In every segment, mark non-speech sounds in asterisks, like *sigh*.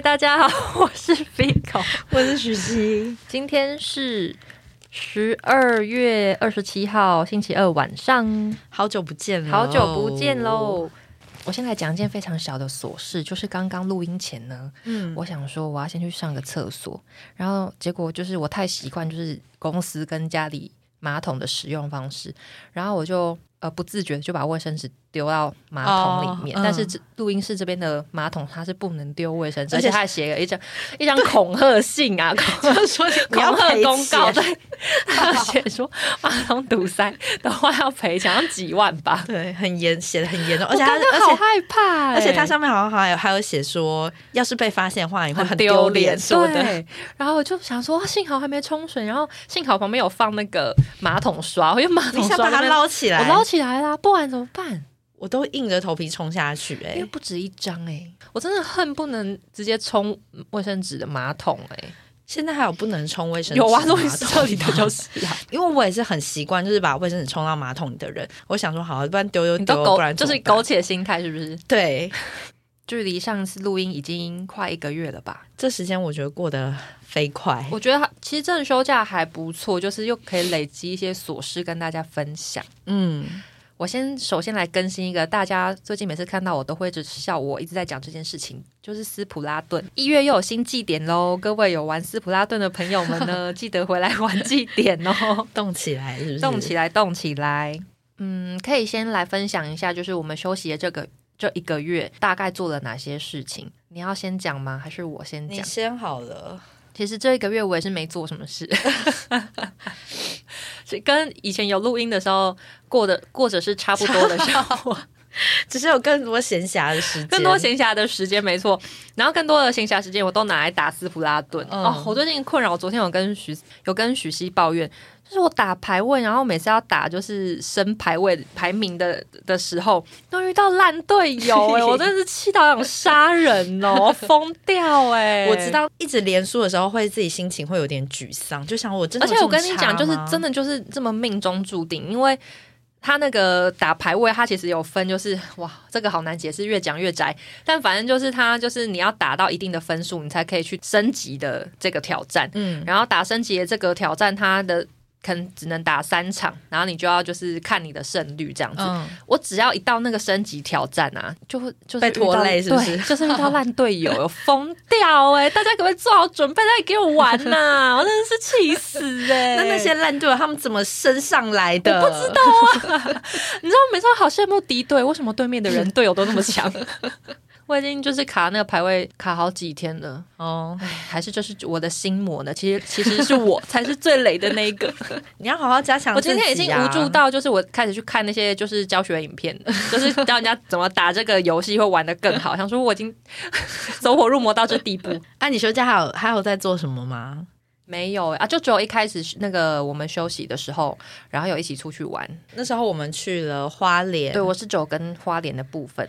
嗨，大家好，*laughs* 我是 Fico，我是许熙。今天是十二月二十七号星期二晚上，好久不见了，好久不见喽！我先来讲一件非常小的琐事，就是刚刚录音前呢，嗯，我想说我要先去上个厕所，然后结果就是我太习惯就是公司跟家里马桶的使用方式，然后我就呃不自觉就把卫生纸。丢到马桶里面，但是录音室这边的马桶它是不能丢卫生纸，而且他还写了一张一张恐吓信啊，*laughs* 就是说恐吓公告，对，他写说马桶堵塞的话要赔钱，几万吧，对，很严，写的很严重，而且他好害怕，而且它上面好像还有还有写说，要是被发现的话，你会很丢脸，对。然后我就想说，幸好还没冲水，然后幸好旁边有放那个马桶刷，我用马桶刷把它捞起来，我捞起来啦，不然怎么办？我都硬着头皮冲下去，哎，因为不止一张，哎，我真的恨不能直接冲卫生纸的马桶，哎，现在还有不能冲卫生有啊，录音室这里的就是啊，*laughs* 因为我也是很习惯，就是把卫生纸冲到马桶里的人，我想说好，不然丢丢丢，不然就是苟且心态，是不是？对，距离上次录音已经快一个月了吧？这时间我觉得过得飞快，我觉得其实这休假还不错，就是又可以累积一些琐事跟大家分享，嗯。我先首先来更新一个，大家最近每次看到我都会一直笑我一直在讲这件事情，就是斯普拉顿一月又有新祭典喽！各位有玩斯普拉顿的朋友们呢，*laughs* 记得回来玩祭典哦，*laughs* 动起来是不是？动起来，动起来！嗯，可以先来分享一下，就是我们休息的这个这一个月大概做了哪些事情？你要先讲吗？还是我先讲？你先好了。其实这一个月我也是没做什么事，*laughs* 跟以前有录音的时候过的过着是差不多的生活，*laughs* 只是有更多闲暇的时间，更多闲暇的时间没错。然后更多的闲暇时间我都拿来打斯普拉顿哦。我最近困扰，我昨天有跟许有跟许熙抱怨。就是我打排位，然后每次要打就是升排位排名的的时候，都遇到烂队友哎，*laughs* 我真的是气到想杀人哦，疯掉哎！*laughs* 我知道一直连输的时候会自己心情会有点沮丧，就想我真的，而且我跟你讲，就是真的就是这么命中注定，因为他那个打排位，他其实有分，就是哇，这个好难解释，越讲越窄。但反正就是他就是你要打到一定的分数，你才可以去升级的这个挑战。嗯，然后打升级的这个挑战，它的。可能只能打三场，然后你就要就是看你的胜率这样子。我只要一到那个升级挑战啊，就会就是被拖累，是不是？*laughs* 就是遇到烂队友，疯掉哎！大家可不可以做好准备，再给我玩呐？*laughs* 我真的是气死哎！那那些烂队友他们怎么升上来的？我不知道啊！*laughs* 你知道，每次好羡慕敌对，为什么对面的人队友都那么强？我已经就是卡那个排位卡好几天了哦，哎，还是就是我的心魔呢。其实其实是我 *laughs* 才是最雷的那一个。*laughs* 你要好好加强。我今天已经无助到，就是我开始去看那些就是教学影片，*laughs* 就是教人家怎么打这个游戏会玩的更好。想说我已经走火入魔到这地步。哎，你休假还有还有在做什么吗？没有啊，就只有一开始那个我们休息的时候，然后有一起出去玩。那时候我们去了花莲，对我是走跟花莲的部分。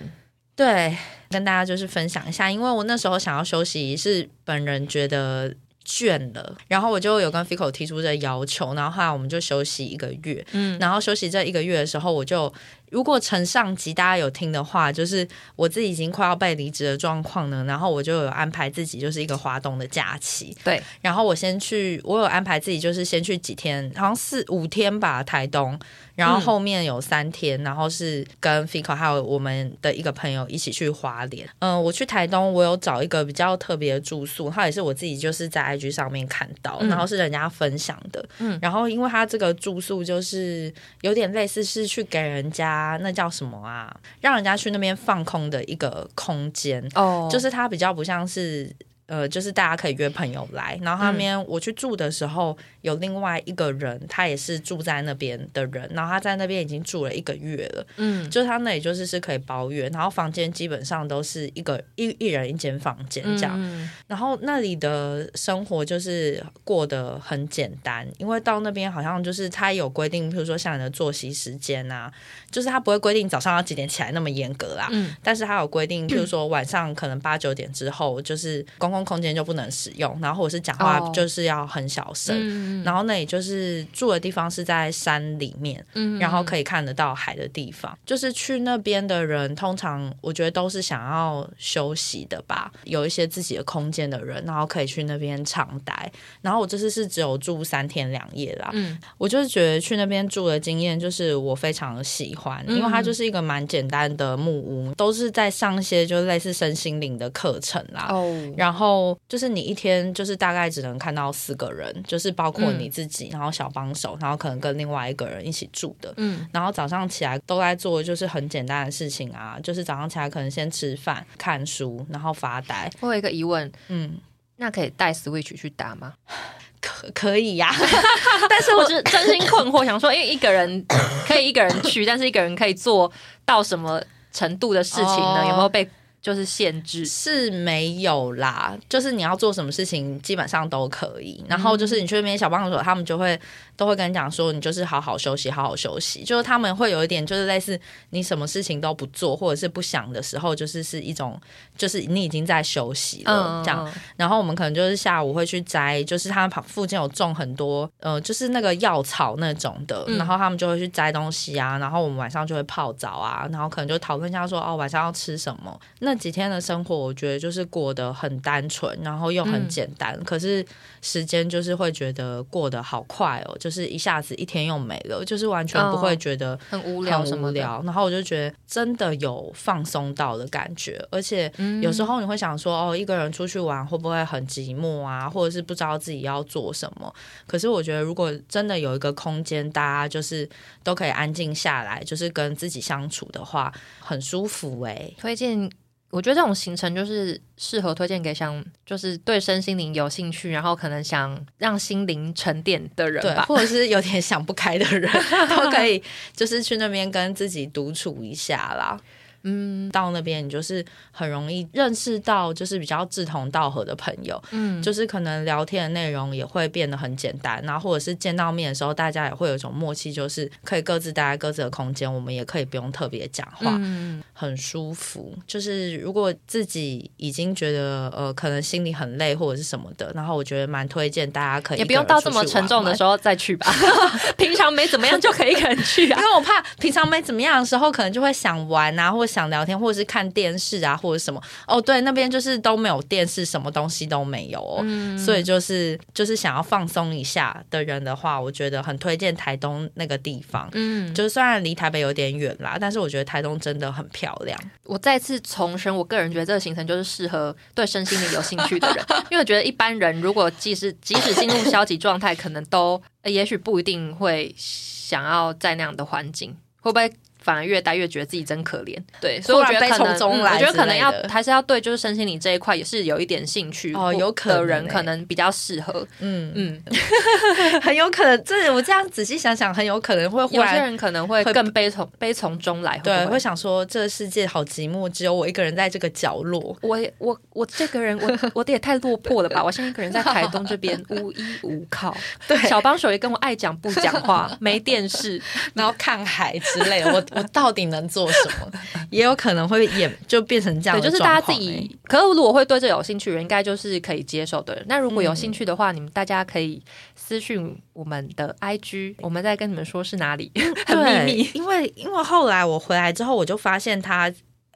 对，跟大家就是分享一下，因为我那时候想要休息，是本人觉得倦了，然后我就有跟 Fico 提出这要求，然后后来我们就休息一个月，嗯，然后休息这一个月的时候，我就。如果承上集大家有听的话，就是我自己已经快要被离职的状况呢，然后我就有安排自己就是一个华东的假期，对，然后我先去，我有安排自己就是先去几天，好像四五天吧，台东，然后后面有三天，然后是跟 Fico 还有我们的一个朋友一起去华联。嗯，我去台东，我有找一个比较特别的住宿，它也是我自己就是在 IG 上面看到，然后是人家分享的，嗯，然后因为它这个住宿就是有点类似是去给人家。啊，那叫什么啊？让人家去那边放空的一个空间哦，就是它比较不像是。呃，就是大家可以约朋友来，然后那边我去住的时候，有另外一个人，他也是住在那边的人，然后他在那边已经住了一个月了，嗯，就他那里就是是可以包月，然后房间基本上都是一个一一人一间房间这样，然后那里的生活就是过得很简单，因为到那边好像就是他有规定，比如说像你的作息时间啊，就是他不会规定早上要几点起来那么严格啦，嗯，但是他有规定，比如说晚上可能八九点之后，就是公共公空间就不能使用，然后或者是讲话就是要很小声，然后那里就是住的地方是在山里面，然后可以看得到海的地方，就是去那边的人通常我觉得都是想要休息的吧，有一些自己的空间的人，然后可以去那边长待。然后我这次是只有住三天两夜啦，嗯，我就是觉得去那边住的经验就是我非常的喜欢，因为它就是一个蛮简单的木屋，都是在上一些就类似身心灵的课程啦。哦，然后就是你一天就是大概只能看到四个人，就是包括你自己，然后小帮手，然后可能跟另外一个人一起住的。嗯，然后早上起来都在做就是很简单的事情啊，就是早上起来可能先吃饭、看书，然后发呆。我有一个疑问，嗯。那可以带 Switch 去打吗？*laughs* 可可以呀，*laughs* 但是我是真心困惑，想说，因为一个人可以一个人去，但是一个人可以做到什么程度的事情呢？有没有被？就是限制是没有啦，就是你要做什么事情基本上都可以。然后就是你去那边小帮手，他们就会都会跟你讲说，你就是好好休息，好好休息。就是他们会有一点，就是类似你什么事情都不做或者是不想的时候，就是是一种，就是你已经在休息了这样。然后我们可能就是下午会去摘，就是他们旁附近有种很多呃，就是那个药草那种的，然后他们就会去摘东西啊。然后我们晚上就会泡澡啊，然后可能就讨论一下说，哦，晚上要吃什么那。那几天的生活，我觉得就是过得很单纯，然后又很简单。可是时间就是会觉得过得好快哦，就是一下子一天又没了，就是完全不会觉得很无聊，很无聊。然后我就觉得真的有放松到的感觉，而且有时候你会想说，哦，一个人出去玩会不会很寂寞啊？或者是不知道自己要做什么？可是我觉得，如果真的有一个空间，大家就是都可以安静下来，就是跟自己相处的话，很舒服哎。推荐。我觉得这种行程就是适合推荐给想就是对身心灵有兴趣，然后可能想让心灵沉淀的人吧，或者是有点想不开的人，*laughs* 都可以就是去那边跟自己独处一下啦。嗯，到那边你就是很容易认识到就是比较志同道合的朋友，嗯，就是可能聊天的内容也会变得很简单，然后或者是见到面的时候，大家也会有一种默契，就是可以各自待在各自的空间，我们也可以不用特别讲话，嗯，很舒服。就是如果自己已经觉得呃可能心里很累或者是什么的，然后我觉得蛮推荐大家可以也不用到这么沉重的时候再去吧，*laughs* 平常没怎么样就可以一个人去啊，*laughs* 因为我怕平常没怎么样的时候，可能就会想玩啊，或者。想聊天或者是看电视啊，或者什么哦，对，那边就是都没有电视，什么东西都没有哦，所以就是就是想要放松一下的人的话，我觉得很推荐台东那个地方。嗯，就是虽然离台北有点远啦，但是我觉得台东真的很漂亮。我再次重申，我个人觉得这个行程就是适合对身心灵有兴趣的人，*laughs* 因为我觉得一般人如果即使即使进入消极状态，可能都也许不一定会想要在那样的环境，会不会？反而越待越觉得自己真可怜，对，所以我觉得可能，我觉得可能要还是要对，就是身心灵这一块也是有一点兴趣哦，有可能人可能比较适合，嗯嗯，*laughs* 很有可能，这我这样仔细想想，很有可能会有些人可能会更悲从悲从中来，对，会想说这个世界好寂寞，只有我一个人在这个角落，我我我这个人，我 *laughs* 我的也太落魄了吧，我现在一个人在台东这边 *laughs* 无依无靠，对，小帮手也跟我爱讲不讲话，没电视，然后看海之类的，我。我到底能做什么？*laughs* 也有可能会演就变成这样，就是大家自己。可是如果会对这有兴趣，人应该就是可以接受的人。那如果有兴趣的话，你们大家可以私讯我们的 IG，我们再跟你们说是哪里，*laughs* 很秘密。因为因为后来我回来之后，我就发现他。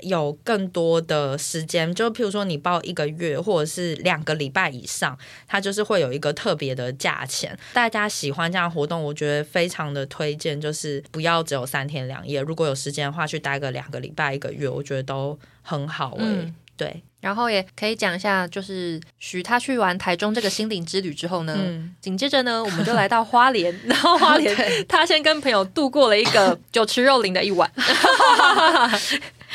有更多的时间，就譬如说你报一个月或者是两个礼拜以上，它就是会有一个特别的价钱。大家喜欢这样活动，我觉得非常的推荐，就是不要只有三天两夜，如果有时间的话，去待个两个礼拜一个月，我觉得都很好诶。对，然后也可以讲一下，就是许他去完台中这个心灵之旅之后呢，紧接着呢，我们就来到花莲，*laughs* 然后花莲 *laughs* 他先跟朋友度过了一个酒池肉林的一晚。*laughs*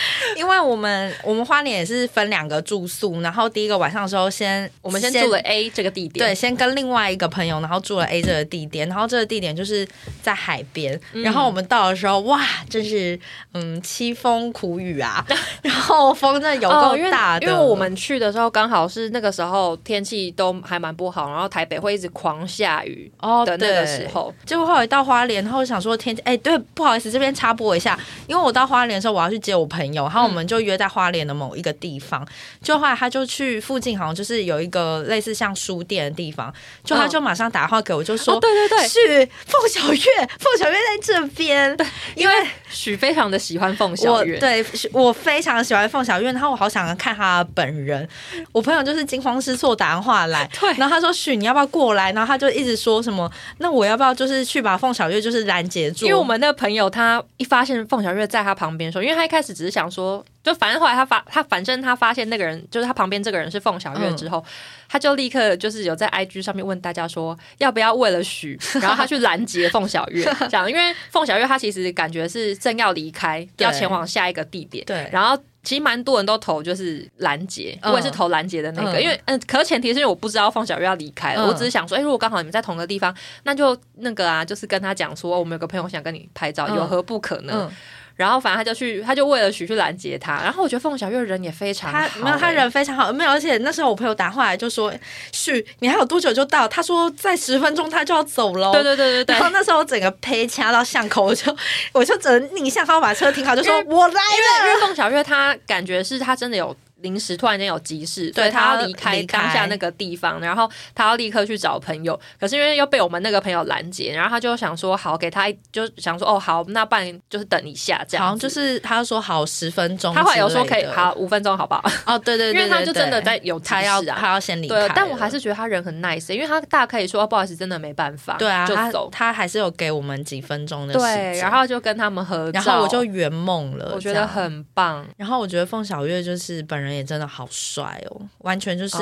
*laughs* 因为我们我们花莲也是分两个住宿，然后第一个晚上的时候，先我们先住了 A 这个地点，对，先跟另外一个朋友，然后住了 A 这个地点，然后这个地点就是在海边，然后我们到的时候，哇，真是嗯凄风苦雨啊，*laughs* 然后风真的有够大的，因为我们去的时候刚好是那个时候天气都还蛮不好，然后台北会一直狂下雨哦的那个时候，结果后来到花莲，然后想说天气，哎，对，不好意思，这边插播一下，因为我到花莲的时候，我要去接我朋友。朋友，然后我们就约在花莲的某一个地方。就后来他就去附近，好像就是有一个类似像书店的地方，就他就马上打电话给我，就说：“对对对，是凤小月，凤小月在这边。”对，因为许非常的喜欢凤小岳，对我非常喜欢凤小月，然后我好想看他本人。我朋友就是惊慌失措打电话来，*laughs* 对，然后他说：“许，你要不要过来？”然后他就一直说什么：“那我要不要就是去把凤小月就是拦截住？”因为我们那个朋友他一发现凤小月在他旁边的时候，因为他一开始只是想说，就反正后来他发他反正他发现那个人就是他旁边这个人是凤小月之后，他就立刻就是有在 IG 上面问大家说，要不要为了许，*laughs* 然后他去拦截凤小月，*laughs* 这样，因为凤小月她其实感觉是正要离开，要前往下一个地点，对，然后。其实蛮多人都投就是拦截，我也是投拦截的那个，因为嗯，可是前提是因为我不知道凤小月要离开了，我只是想说，哎，如果刚好你们在同个地方，那就那个啊，就是跟他讲说，我们有个朋友想跟你拍照，有何不可呢？然后反正他就去，他就为了许去拦截他。然后我觉得凤小月人也非常好，没有他人非常好，没有。而且那时候我朋友打话来就说：“许，你还有多久就到？”他说：“在十分钟他就要走了。”对对对对对。然后那时候我整个呸掐到巷口，我就我就只能逆向，然后把车停好，就说：“我来了。”因为凤小月她感觉是她真的有。临时突然间有急事，所以他要离开当下那个地方，然后他要立刻去找朋友。可是因为又被我们那个朋友拦截，然后他就想说好，给他就想说哦好，那不然就是等一下这样。好像就是他说好十分钟，他后来有说可以好五分钟好不好？哦对对，因为他就真的在有他要他要先离开。但我还是觉得他人很 nice，因为他大可以说不好意思，真的没办法。对啊，就走，他还是有给我们几分钟的时间，然后就跟他们合照，然后我就圆梦了，我觉得很棒。然后我觉得凤小月就是本人也真的好。帅哦，完全就是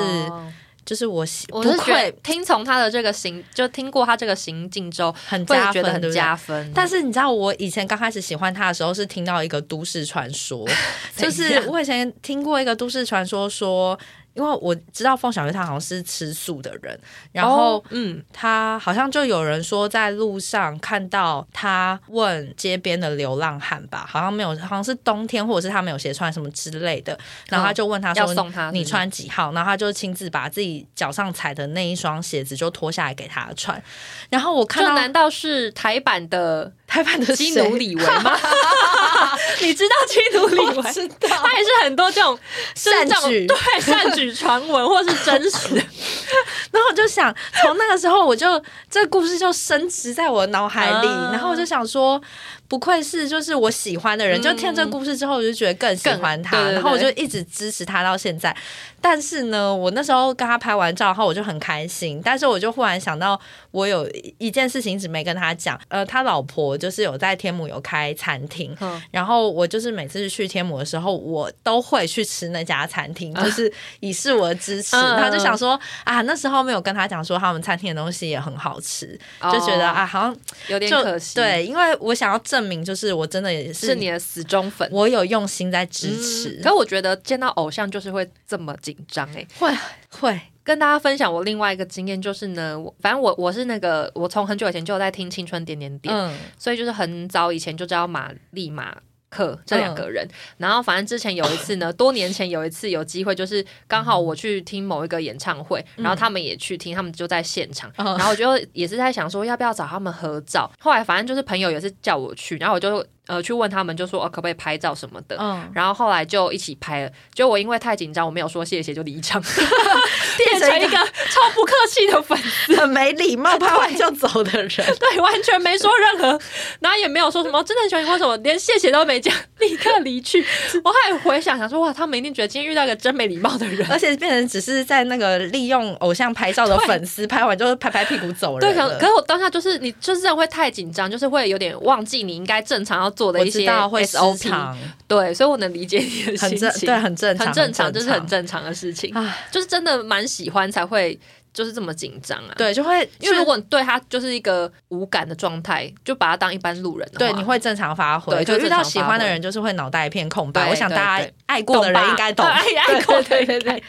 就是我喜，我是觉得听从他的这个行，就听过他这个行径之后，很加分，很加分。但是你知道，我以前刚开始喜欢他的时候，是听到一个都市传说，*laughs* 就是我以前听过一个都市传说说。因为我知道凤小月她好像是吃素的人，然后嗯，她好像就有人说在路上看到她问街边的流浪汉吧，好像没有，好像是冬天或者是他没有鞋穿什么之类的，然后他就问他说你穿几号，然后他就亲自把自己脚上踩的那一双鞋子就脱下来给他穿，然后我看到难道是台版的？台版的基努里维吗？*laughs* *laughs* 你知道基努里维？知道，他也是很多这种善举，对善举传闻或是真实。*laughs* 然后我就想，从那个时候我就这个故事就升值在我脑海里，然后我就想说。不愧是就是我喜欢的人，就听这个故事之后，我就觉得更喜欢他，然后我就一直支持他到现在。但是呢，我那时候跟他拍完照后，我就很开心。但是我就忽然想到，我有一件事情一直没跟他讲。呃，他老婆就是有在天母有开餐厅，然后我就是每次去天母的时候，我都会去吃那家餐厅，就是以示我的支持。他就想说啊，那时候没有跟他讲说他们餐厅的东西也很好吃，就觉得啊，好像有点可惜。对，因为我想要证。证明就是我真的也是你的死忠粉，我有用心在支持。可我觉得见到偶像就是会这么紧张哎，会会跟大家分享我另外一个经验，就是呢，反正我我是那个我从很久以前就在听青春点点点，嗯，所以就是很早以前就知道马丽马。克这两个人，然后反正之前有一次呢，多年前有一次有机会，就是刚好我去听某一个演唱会，然后他们也去听，他们就在现场，然后我就也是在想说要不要找他们合照。后来反正就是朋友也是叫我去，然后我就。呃，去问他们就说哦，可不可以拍照什么的，嗯，然后后来就一起拍了。就我因为太紧张，我没有说谢谢就离场，*laughs* 变成一个超不客气的粉丝，很没礼貌，*laughs* 拍完就走的人，*laughs* 对，完全没说任何，然后也没有说什么真的很喜欢你，为什么连谢谢都没讲，立刻离去。我还回想想说，哇，他们一定觉得今天遇到一个真没礼貌的人，而且变成只是在那个利用偶像拍照的粉丝，拍完就拍拍屁股走人。对，可可是我当下就是你就是这样会太紧张，就是会有点忘记你应该正常要。做的一些 SOP，对，所以我能理解你的心情，对，很正常，很正常，这是很正常。的事情，就是真的蛮喜欢才会就是这么紧张啊，对，就会因为如果你对他就是一个无感的状态，就把他当一般路人，对，你会正常发挥，就遇到喜欢的人就是会脑袋一片空白，我想大家爱过的人应该懂，*laughs* 爱过，对对对。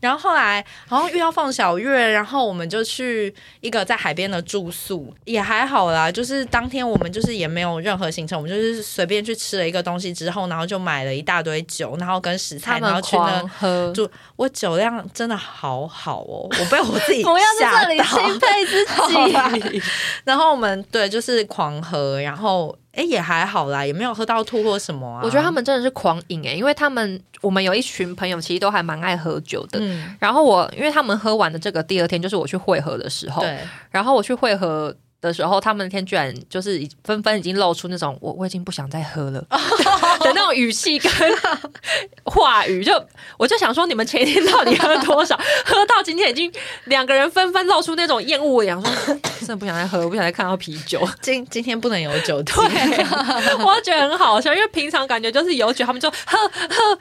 然后后来好像遇到放小月，然后我们就去一个在海边的住宿，也还好啦。就是当天我们就是也没有任何行程，我们就是随便去吃了一个东西之后，然后就买了一大堆酒，然后跟食材，然后去那喝。就。我酒量真的好好哦，我被我自己 *laughs* 不要在这里钦佩自己。*laughs* 然后我们对就是狂喝，然后。哎，也还好啦，也没有喝到吐或什么啊。我觉得他们真的是狂饮哎，因为他们我们有一群朋友其实都还蛮爱喝酒的。嗯，然后我因为他们喝完的这个第二天就是我去会合的时候，对，然后我去会合。的时候，他们那天居然就是纷纷已经露出那种我我已经不想再喝了 *laughs* 的那种语气跟话语，就我就想说，你们前一天到底喝多少？喝到今天已经两个人纷纷露出那种厌恶的样，说 *laughs* 真的不想再喝，我不想再看到啤酒。今今天不能有酒，对，我觉得很好笑，因为平常感觉就是有酒，他们就喝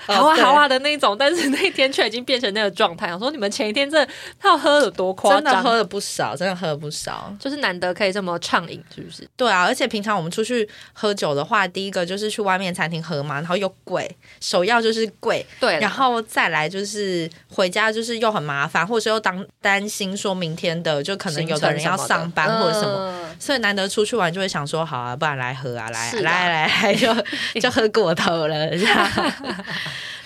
喝好啊好啊的那种，但是那天却已经变成那个状态。我说你们前一天这他要喝的多夸张，真的喝了不少，真的喝了不少，就是难得可以。这么畅饮是不是？对啊，而且平常我们出去喝酒的话，第一个就是去外面餐厅喝嘛，然后又贵，首要就是贵，对，然后再来就是回家就是又很麻烦，或者是又当担心说明天的就可能有的人要上班或者什么，所以难得出去玩就会想说好啊，不然来喝啊，来来来来就就喝过头了这样。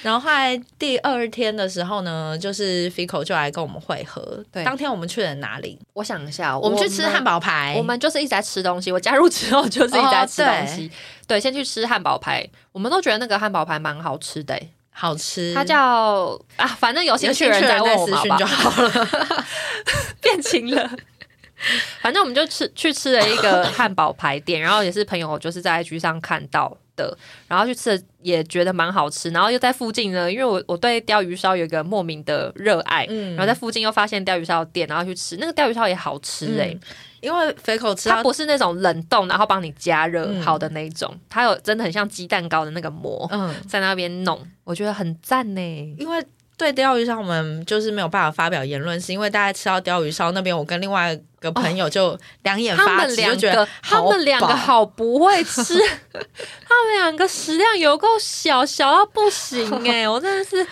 然后后来第二天的时候呢，就是 Fico 就来跟我们会合。对，当天我们去了哪里？我想一下，我们去吃汉堡排。我们就是一直在吃东西。我加入之后就是一直在吃东西。对，先去吃汉堡排。我们都觉得那个汉堡排蛮好吃的，好吃。它叫啊，反正有兴趣人再问我们就好了。*laughs* 变情了。反正我们就吃去吃了一个汉堡排店，然后也是朋友就是在 IG 上看到。的，然后去吃也觉得蛮好吃，然后又在附近呢，因为我我对鲷鱼烧有一个莫名的热爱，嗯然后在附近又发现鲷鱼烧店，然后去吃那个鲷鱼烧也好吃哎，因为肥口吃它不是那种冷冻然后帮你加热好的那种，它有真的很像鸡蛋糕的那个膜，在那边弄，我觉得很赞呢，因为。对鲷鱼烧，我们就是没有办法发表言论，是因为大家吃到鲷鱼烧那边，我跟另外一个朋友就两眼发直，就觉得他们两个好不会吃，*laughs* 他们两个食量有够小，小到不行哎，*laughs* 我真的是。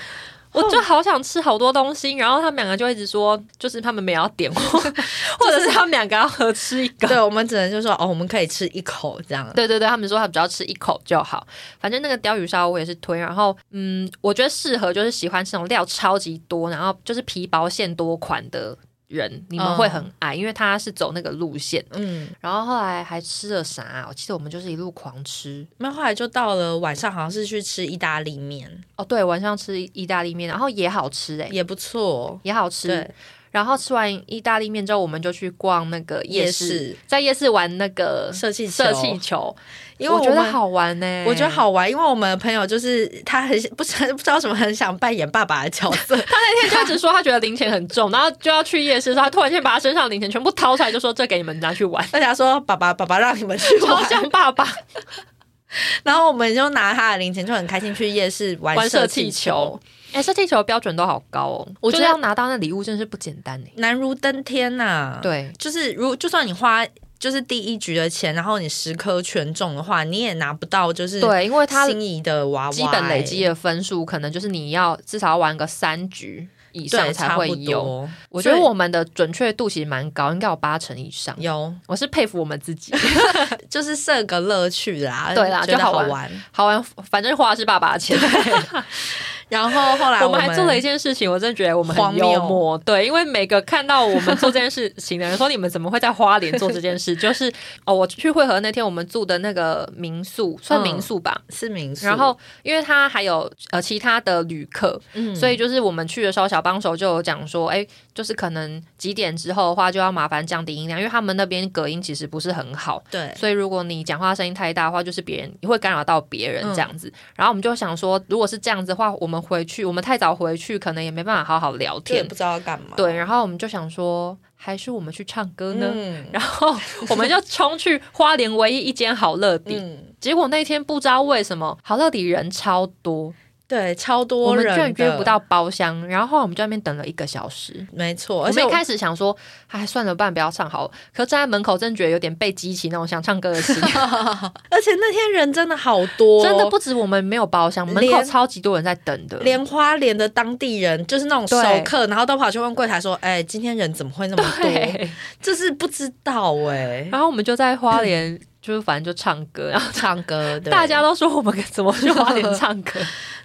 我就好想吃好多东西，然后他们两个就一直说，就是他们没有点货，*laughs* 或者是他们两个要合吃一个。对，我们只能就说哦，我们可以吃一口这样。对对对，他们说他只要吃一口就好。反正那个鲷鱼烧我也是推，然后嗯，我觉得适合就是喜欢吃那种料超级多，然后就是皮薄馅多款的。人你们会很爱，因为他是走那个路线。嗯，然后后来还吃了啥？我记得我们就是一路狂吃。那后来就到了晚上，好像是去吃意大利面。哦，对，晚上吃意大利面，然后也好吃哎，也不错，也好吃。对，然后吃完意大利面之后，我们就去逛那个夜市，在夜市玩那个射气射气球。因为我觉得好玩呢，我觉得好玩，因为我们的朋友就是他很不不不知道什么很想扮演爸爸的角色。*laughs* 他那天就一直说他觉得零钱很重，然后就要去夜市，他突然间把他身上零钱全部掏出来，就说这给你们拿去玩。大家说爸爸爸爸让你们去玩，超像爸爸。*laughs* *laughs* 然后我们就拿他的零钱，就很开心去夜市玩射气球。哎，射气球的标准都好高哦，我觉得要拿到那礼物真是不简单哎，难如登天呐。对，就是如就算你花。就是第一局的钱，然后你十颗全中的话，你也拿不到。就是对，因为他心仪的娃娃基本累积的分数，可能就是你要至少要玩个三局以上才会有。我觉得我们的准确度其实蛮高，应该有八成以上。有，我是佩服我们自己，*laughs* 就是设个乐趣啦，对啦，就好玩，好玩，反正花的是爸爸的钱。*laughs* 然后后来我们还做了一件事情，我真的觉得我们很幽默。对，因为每个看到我们做这件事情的人说：“你们怎么会在花莲做这件事？” *laughs* 就是哦，我去汇合那天，我们住的那个民宿算民宿吧，是民宿。然后因为他还有呃其他的旅客，嗯所以就是我们去的时候，小帮手就有讲说：“哎，就是可能几点之后的话，就要麻烦降低音量，因为他们那边隔音其实不是很好。对，所以如果你讲话声音太大的话，就是别人你会干扰到别人这样子。然后我们就想说，如果是这样子的话，我们回去我们太。早回去可能也没办法好好聊天，不知道要干嘛。对，然后我们就想说，还是我们去唱歌呢。*laughs* 然后我们就冲去花莲唯一一间好乐迪，*laughs* 结果那天不知道为什么好乐迪人超多。对，超多人，我们居然约不到包厢，然后后来我们在那边等了一个小时。没错，而且一开始想说，哎，算了，不然不要唱好了。可站在门口，真觉得有点被激起那种想唱歌的心。*laughs* 而且那天人真的好多，*laughs* 真的不止我们没有包厢，门口超级多人在等的。连花莲的当地人，就是那种熟客，然后都跑去问柜台说：“哎，今天人怎么会那么多？”就是不知道哎。然后我们就在花莲。*laughs* 就是反正就唱歌，然后唱歌，大家都说我们怎么去花莲唱歌，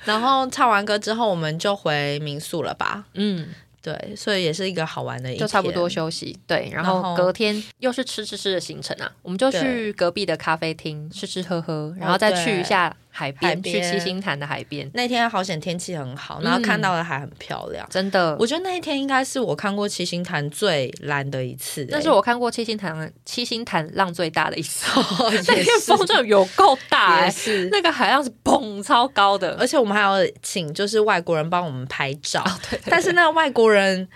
然后唱完歌之后我们就回民宿了吧？嗯，对，所以也是一个好玩的一就差不多休息。对，然后隔天又是吃吃吃的行程啊，我们就去隔壁的咖啡厅吃吃喝喝，然后再去一下。海边去七星潭的海边，那天好险天气很好，然后看到的海很漂亮，真的。我觉得那一天应该是我看过七星潭最蓝的一次，那是我看过七星潭七星潭浪最大的一次。*laughs* 那天风真的有够大，是那个海浪是砰超高的，而且我们还要请就是外国人帮我们拍照，但是那外国人。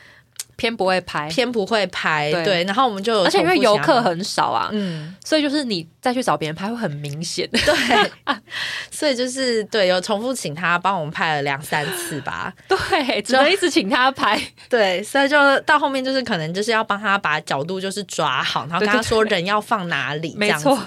偏不会拍，偏不会拍，对，然后我们就而且因为游客很少啊，嗯，所以就是你再去找别人拍会很明显，对，*laughs* 所以就是对，有重复请他帮我们拍了两三次吧，*laughs* 对，只能一直请他拍，对，所以就到后面就是可能就是要帮他把角度就是抓好，然后跟他说人要放哪里，没错，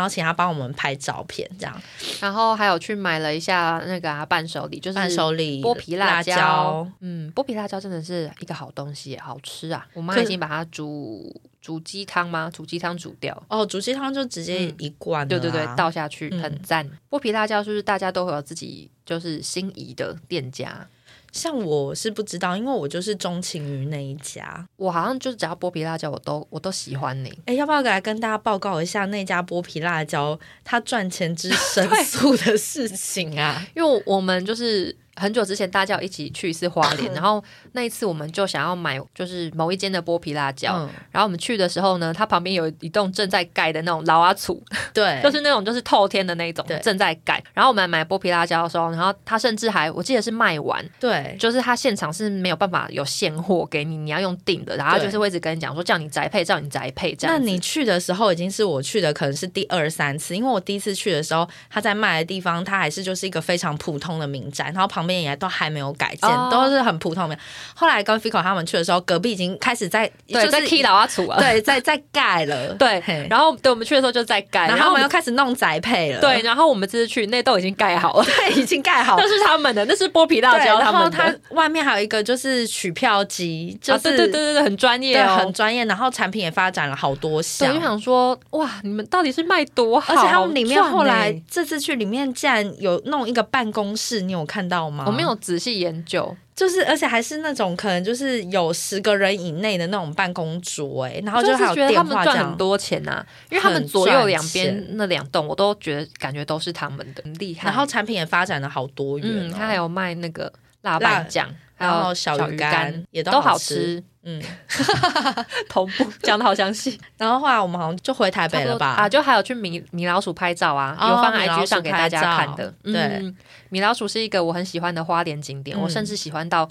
然后请他帮我们拍照片这样，然后还有去买了一下那个伴手礼，就是伴手礼剥皮辣椒，嗯，剥皮辣椒真的是一个好东西。好吃啊！我妈已经把它煮煮鸡汤吗？煮鸡汤煮掉哦，煮鸡汤就直接一罐，对对对，倒下去很赞。剥皮辣椒是不是大家都会有自己就是心仪的店家？像我是不知道，因为我就是钟情于那一家。我好像就是只要剥皮辣椒，我都我都喜欢你。哎，要不要来跟大家报告一下那家剥皮辣椒它赚钱之 *laughs* 神速的事情啊？因为我们就是。很久之前，大家一起去一次花莲，*coughs* 然后那一次我们就想要买，就是某一间的剥皮辣椒。然后我们去的时候呢，它旁边有一栋正在盖的那种老阿醋，对，*laughs* 就是那种就是透天的那种正在盖。然后我们买剥皮辣椒的时候，然后他甚至还我记得是卖完，对，就是他现场是没有办法有现货给你，你要用订的。然后就是会一直跟你讲说叫你宅配，叫你宅配这样。那你去的时候已经是我去的可能是第二三次，因为我第一次去的时候他在卖的地方，他还是就是一个非常普通的民宅，然后旁边。也都还没有改建，都是很普通的。后来跟 Fico 他们去的时候，隔壁已经开始在对在踢老阿楚了，对，在 *laughs* 在盖了。对，然后等我们去的时候就在盖，然后我们又开始弄宅配了。对，然后我们这次去那都已经盖好了，对，已经盖好了，*laughs* 那是他们的，那是剥皮辣椒。然后它外面还有一个就是取票机，就是对对对对对，很专业，很专业。然后产品也发展了好多项，我就想说哇，你们到底是卖多好？而且他们里面后来这次去里面竟然有弄一个办公室，你有看到吗？我没有仔细。研究就是，而且还是那种可能就是有十个人以内的那种办公桌，哎，然后就还有他们赚很多钱呐，因为他们左右两边那两栋，我都觉得感觉都是他们的很厉害。然后产品也发展了好多元，他还有卖那个辣拌酱，然后小鱼干也都好吃。嗯，*laughs* 同步 *laughs* 讲的好详细。然后后来我们好像就回台北了吧？啊，就还有去米米老鼠拍照啊，有放 IG 上给大家看的。对，米老鼠是一个我很喜欢的花莲景点，我甚至喜欢到，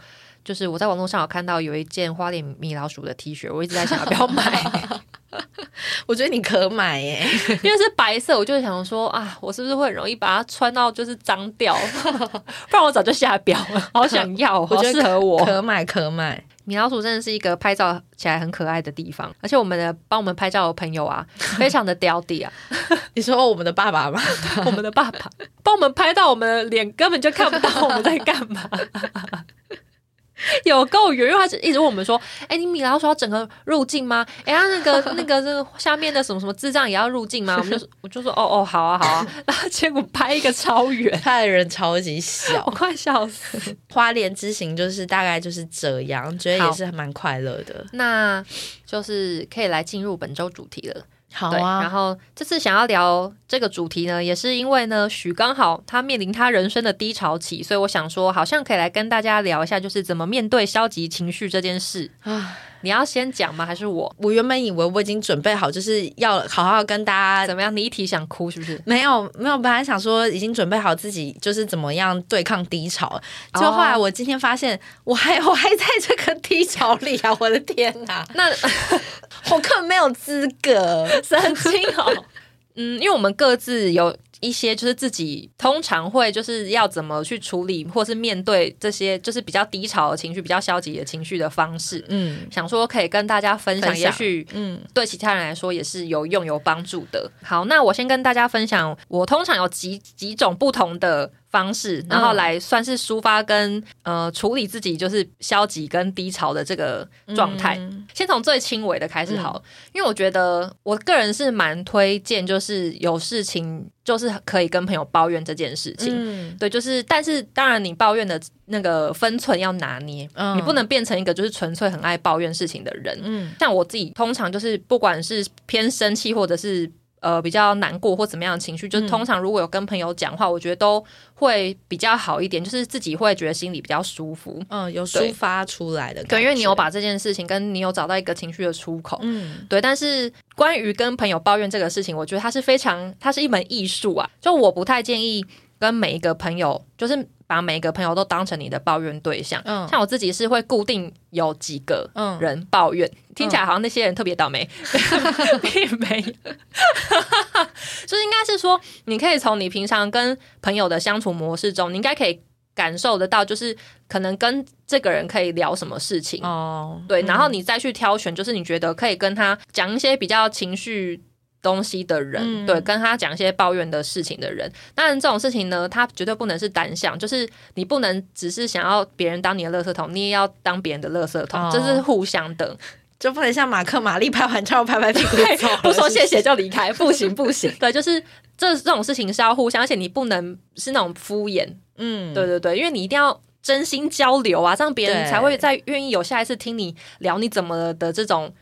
就是我在网络上有看到有一件花脸米老鼠的 T 恤，我一直在想要不要买。*laughs* 我觉得你可买耶，因为是白色，我就想说啊，我是不是会很容易把它穿到就是脏掉？*laughs* 不然我早就下标了，好想要，*laughs* 好适合我，可买可买。米老鼠真的是一个拍照起来很可爱的地方，而且我们的帮我们拍照的朋友啊，非常的屌地啊！你说我们的爸爸吗？我们的爸爸帮我们拍到我们的脸，根本就看不到我们在干嘛。*laughs* 有够远，因为他一直问我们说：“哎，你米老鼠要整个入境吗？哎，他那个 *laughs* 那个那个下面的什么什么智障也要入境吗？”我们就我就说：“哦 *laughs* 哦，好啊好啊。”然后结果拍一个超远，他的人超级小，我快笑死。花莲之行就是大概就是这样，觉得也是蛮快乐的。那就是可以来进入本周主题了。好啊，然后这次想要聊这个主题呢，也是因为呢，许刚好他面临他人生的低潮期，所以我想说，好像可以来跟大家聊一下，就是怎么面对消极情绪这件事啊。你要先讲吗？还是我？我原本以为我已经准备好，就是要好好跟大家怎么样？你一提想哭是不是？没有，没有。本来想说已经准备好自己就是怎么样对抗低潮，就后来我今天发现我还 *laughs* 我还在这个低潮里啊！我的天哪，那 *laughs* 我根本没有资格 *laughs* 神经哦。嗯，因为我们各自有。一些就是自己通常会就是要怎么去处理，或是面对这些就是比较低潮的情绪、比较消极的情绪的方式。嗯，想说可以跟大家分享，也许嗯对其他人来说也是有用、有帮助的。好，那我先跟大家分享，我通常有几几种不同的。方式，然后来算是抒发跟呃处理自己就是消极跟低潮的这个状态。先从最轻微的开始好，因为我觉得我个人是蛮推荐，就是有事情就是可以跟朋友抱怨这件事情，对，就是，但是当然，你抱怨的那个分寸要拿捏，你不能变成一个就是纯粹很爱抱怨事情的人。嗯，像我自己，通常就是不管是偏生气或者是。呃，比较难过或怎么样的情绪，就是通常如果有跟朋友讲话，我觉得都会比较好一点，就是自己会觉得心里比较舒服。嗯，有抒发出来的，对，因为你有把这件事情跟你有找到一个情绪的出口。嗯，对。但是关于跟朋友抱怨这个事情，我觉得它是非常，它是一门艺术啊。就我不太建议跟每一个朋友，就是。把每个朋友都当成你的抱怨对象，嗯，像我自己是会固定有几个人抱怨，听起来好像那些人特别倒霉，*laughs* 并没有，就是应该是说，你可以从你平常跟朋友的相处模式中，你应该可以感受得到，就是可能跟这个人可以聊什么事情哦，对，然后你再去挑选，就是你觉得可以跟他讲一些比较情绪。东西的人，对，跟他讲一些抱怨的事情的人，当然这种事情呢，他绝对不能是单向，就是你不能只是想要别人当你的垃圾桶，你也要当别人的垃圾桶，这是互相的，就不能像马克玛丽拍完之后拍拍屁股 *laughs* 不说谢谢就离开，不行不行，*laughs* 对，就是这这种事情是要互相，而且你不能是那种敷衍，嗯，对对对，因为你一定要真心交流啊，这样别人才会再愿意有下一次听你聊你怎么的这种。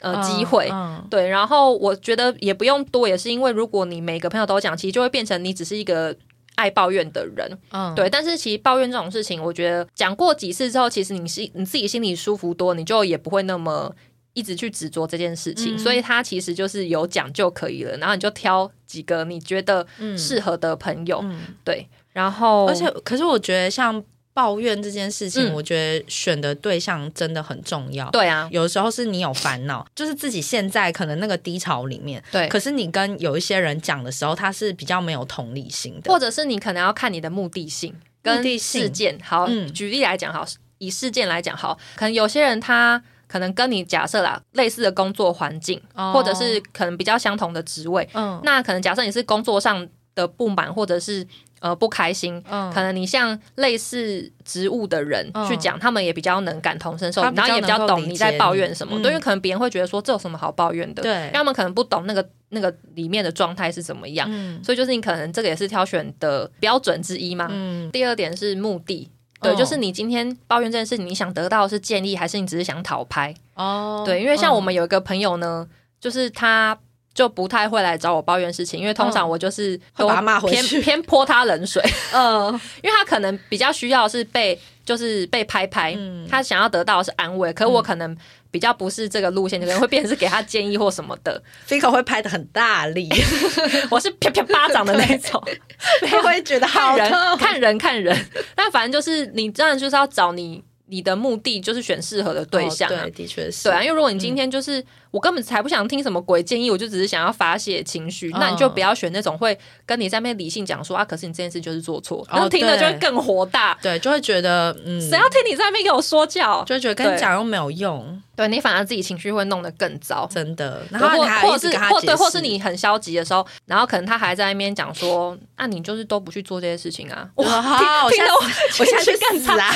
呃，机会对，然后我觉得也不用多，也是因为如果你每个朋友都讲，其实就会变成你只是一个爱抱怨的人，嗯，对。但是其实抱怨这种事情，我觉得讲过几次之后，其实你心你自己心里舒服多，你就也不会那么一直去执着这件事情。所以他其实就是有讲就可以了，然后你就挑几个你觉得适合的朋友，对。然后，而且可是我觉得像。抱怨这件事情，我觉得选的对象真的很重要。对啊，有的时候是你有烦恼，就是自己现在可能那个低潮里面。对，可是你跟有一些人讲的时候，他是比较没有同理心的，或者是你可能要看你的目的性跟事件。好，举例来讲，好，以事件来讲，好，可能有些人他可能跟你假设啦类似的工作环境，或者是可能比较相同的职位。嗯，那可能假设你是工作上的不满，或者是。呃，不开心，可能你像类似植物的人去讲，他们也比较能感同身受，然后也比较懂你在抱怨什么。对，因为可能别人会觉得说这有什么好抱怨的，对，他们可能不懂那个那个里面的状态是怎么样。所以就是你可能这个也是挑选的标准之一嘛。嗯。第二点是目的，对，就是你今天抱怨这件事情，你想得到的是建议，还是你只是想讨拍？哦，对，因为像我们有一个朋友呢，就是他。就不太会来找我抱怨事情，因为通常我就是都偏偏泼他冷水。*laughs* 嗯，因为他可能比较需要是被就是被拍拍，嗯他想要得到的是安慰。可我可能比较不是这个路线，可能会变成是给他建议或什么的。Fico 会拍的很大力，*laughs* 我是啪啪巴掌的那种，*laughs* 他会觉得好人看人看人。但反正就是你这样就是要找你你的目的就是选适合的对象，对，的确是对啊。因为如果你今天就是。我根本才不想听什么鬼建议，我就只是想要发泄情绪。那你就不要选那种会跟你在那边理性讲说啊，可是你这件事就是做错，然后听了就会更火大，对，就会觉得嗯，谁要听你在那边给我说教，就会觉得跟你讲又没有用，对你反而自己情绪会弄得更糟，真的。然后或者是或对，或是你很消极的时候，然后可能他还在那边讲说，那你就是都不去做这些事情啊，哇，*laughs* 听得我我下去更死啊，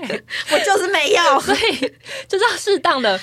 *laughs* 我就是没有，*laughs* 所以就是要适当的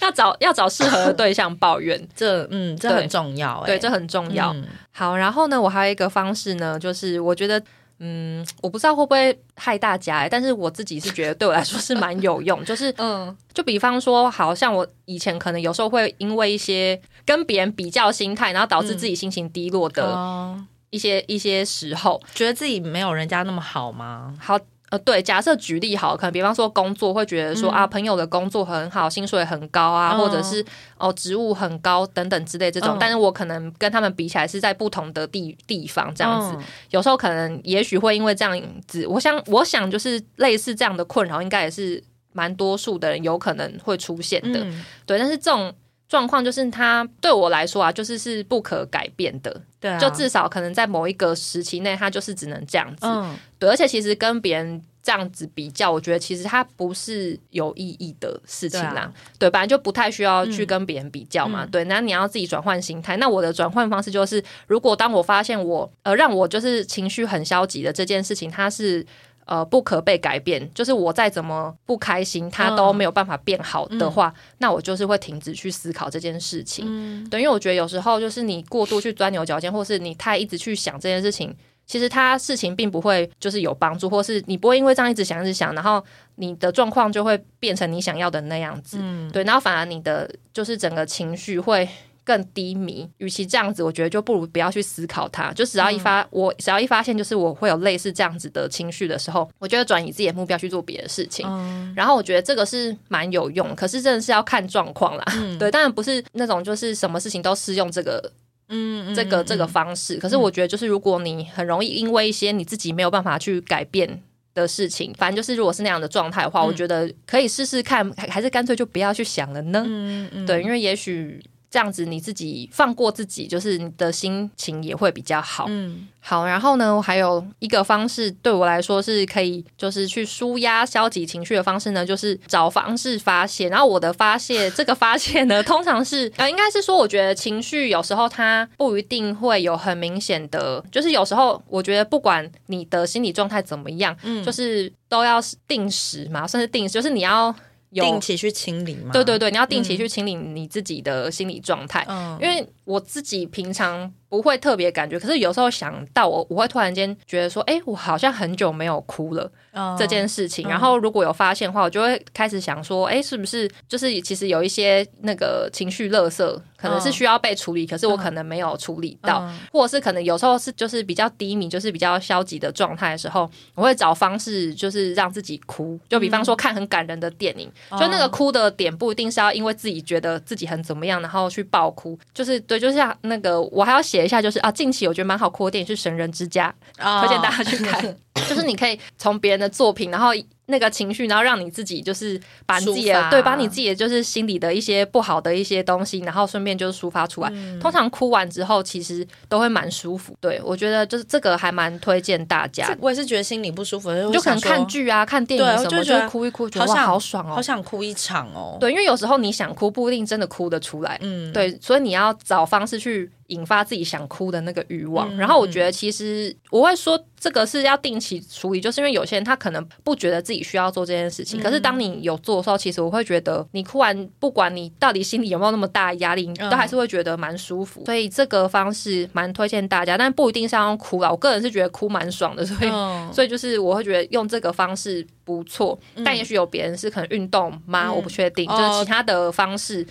要找要找适合的对象抱。抱怨，这嗯，这很重要，对，这很重要。好，然后呢，我还有一个方式呢，就是我觉得，嗯，我不知道会不会害大家，但是我自己是觉得对我来说是蛮有用。就是，*laughs* 嗯，就比方说，好像我以前可能有时候会因为一些跟别人比较心态，然后导致自己心情低落的一些一些时候，觉得自己没有人家那么好吗？好。呃，对，假设举例好，可能比方说工作会觉得说啊，朋友的工作很好，薪水很高啊，或者是哦职务很高等等之类这种，但是我可能跟他们比起来是在不同的地地方这样子，有时候可能也许会因为这样子，我想我想就是类似这样的困扰，应该也是蛮多数的人有可能会出现的，对，但是这种。状况就是它对我来说啊，就是是不可改变的，对，就至少可能在某一个时期内，它就是只能这样子，嗯，对，而且其实跟别人这样子比较，我觉得其实它不是有意义的事情啦，对，本来就不太需要去跟别人比较嘛，对，那你要自己转换心态。那我的转换方式就是，如果当我发现我呃让我就是情绪很消极的这件事情，它是。呃不可被改变，就是我再怎么不开心，它都没有办法变好的话，那我就是会停止去思考这件事情。嗯，对，因为我觉得有时候就是你过度去钻牛角尖，或是你太一直去想这件事情。其实他事情并不会就是有帮助，或是你不会因为这样一直想一直想，然后你的状况就会变成你想要的那样子。嗯，对，然后反而你的就是整个情绪会更低迷。与其这样子，我觉得就不如不要去思考它。就只要一发我只要一发现就是我会有类似这样子的情绪的时候，我觉得转移自己的目标去做别的事情。嗯，然后我觉得这个是蛮有用，可是真的是要看状况啦。嗯，*laughs* 对，当然不是那种就是什么事情都适用这个。嗯，这个这个方式，可是我觉得就是如果你很容易因为一些你自己没有办法去改变的事情，反正就是如果是那样的状态的话，我觉得可以试试看，还还是干脆就不要去想了呢。嗯嗯，对，因为也许。这样子你自己放过自己，就是你的心情也会比较好。嗯，好，然后呢，还有一个方式对我来说是可以，就是去舒压消极情绪的方式呢，就是找方式发泄。然后我的发泄，这个发泄呢，通常是 *laughs* 呃，应该是说，我觉得情绪有时候它不一定会有很明显的，就是有时候我觉得不管你的心理状态怎么样，嗯，就是都要定时嘛，算是定时，就是你要。定期去清理吗？对对对，你要定期去清理你自己的心理状态，因为我自己平常。不会特别感觉，可是有时候想到我，我会突然间觉得说，哎，我好像很久没有哭了这件事情。然后如果有发现的话，我就会开始想说，哎，是不是就是其实有一些那个情绪垃圾，可能是需要被处理，可是我可能没有处理到，或者是可能有时候是就是比较低迷，就是比较消极的状态的时候，我会找方式就是让自己哭。就比方说看很感人的电影，就那个哭的点不一定是要因为自己觉得自己很怎么样，然后去爆哭，就是对，就像那个我还要写。写一下就是啊，近期我觉得蛮好哭的电影是《神人之家》，推荐大家去看。*laughs* 就是你可以从别人的作品，然后。那个情绪，然后让你自己就是把自己的对，把你自己的就是心里的一些不好的一些东西，然后顺便就是抒发出来。通常哭完之后，其实都会蛮舒服。对我觉得就是这个还蛮推荐大家。我也是觉得心里不舒服，就可能看剧啊、看电影什么，就哭一哭，觉得哇好爽哦，好想哭一场哦。对，因为有时候你想哭，不一定真的哭得出来。嗯，对，所以你要找方式去引发自己想哭的那个欲望。然后我觉得其实我会说这个是要定期处理，就是因为有些人他可能不觉得自己。需要做这件事情，可是当你有做的时候，其实我会觉得你哭完，不管你到底心里有没有那么大压力，都还是会觉得蛮舒服。所以这个方式蛮推荐大家，但不一定是要用哭了。我个人是觉得哭蛮爽的，所以 *laughs* 所以就是我会觉得用这个方式不错。但也许有别人是可能运动吗？我不确定，就是其他的方式，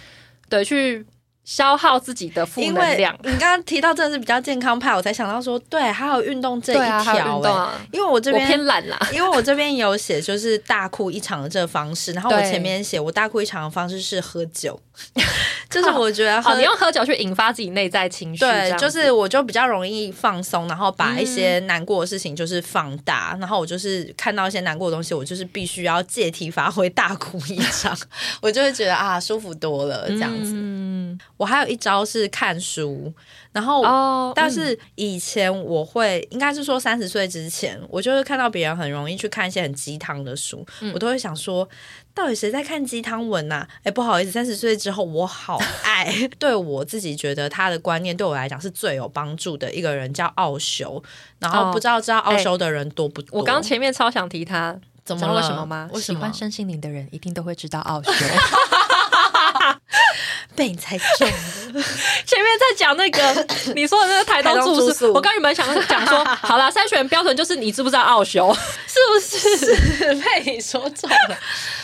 对去。消耗自己的负能量。你刚刚提到真的是比较健康派，我才想到说，对，还有运动这一条啊，因为我这边偏懒啦，*laughs* 因为我这边有写就是大哭一场的这个方式，然后我前面写我大哭一场的方式是喝酒，*laughs* 就是我觉得好，*laughs* 你用喝酒去引发自己内在情绪，对，就是我就比较容易放松，然后把一些难过的事情就是放大，然后我就是看到一些难过的东西，我就是必须要借题发挥大哭一场，我就会觉得啊舒服多了这样子。嗯。我还有一招是看书，然后，哦但是以前我会，应该是说三十岁之前，我就是看到别人很容易去看一些很鸡汤的书，我都会想说，到底谁在看鸡汤文呐？哎，不好意思，三十岁之后我好爱，*laughs* 对我自己觉得他的观念对我来讲是最有帮助的一个人，叫奥修。然后不知道知道奥修的人多不多？我刚前面超想提他，怎么了？什么吗？喜欢身心灵的人一定都会知道奥修。*laughs* *laughs* 被你猜中了。*laughs* 前面在讲那个 *coughs* 你说的那个台东住宿，我刚原本想讲说，*laughs* 好了，筛选标准就是你知不知道奥修，是不是？*laughs* 被你说中了。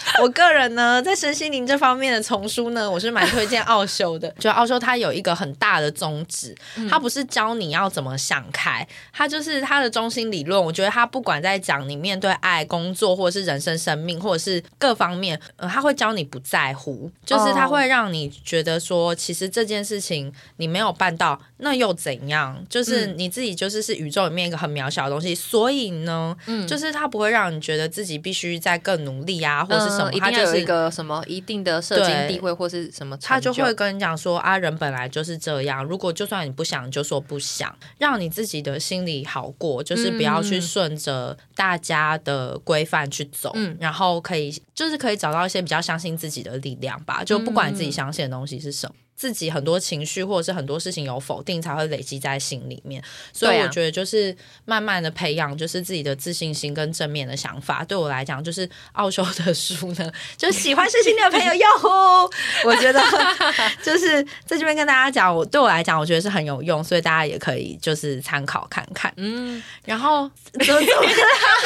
*laughs* 我个人呢，在身心灵这方面的丛书呢，我是蛮推荐奥修的。就奥修他有一个很大的宗旨，他不是教你要怎么想开，他就是他的中心理论。我觉得他不管在讲你面对爱、工作，或者是人生、生命，或者是各方面，呃，他会教你不在乎，就是他会让你觉得说，其实这件事情你没有办到，那又怎样？就是你自己就是是宇宙里面一个很渺小的东西，所以呢，嗯，就是他不会让你觉得自己必须在更努力啊，或者是什么。一定有一个什么一定的社经地位或是什么，他就会跟你讲说啊，人本来就是这样。如果就算你不想，就说不想，让你自己的心里好过，就是不要去顺着大家的规范去走。嗯，然后可以就是可以找到一些比较相信自己的力量吧。就不管你自己相信的东西是什么。自己很多情绪或者是很多事情有否定，才会累积在心里面。所以我觉得就是慢慢的培养，就是自己的自信心跟正面的想法。对我来讲，就是奥修的书呢，*laughs* 就喜欢事情的朋友哟，*laughs* 我觉得 *laughs* 就是在这边跟大家讲，我对我来讲，我觉得是很有用，所以大家也可以就是参考看看。嗯，然后怎么怎么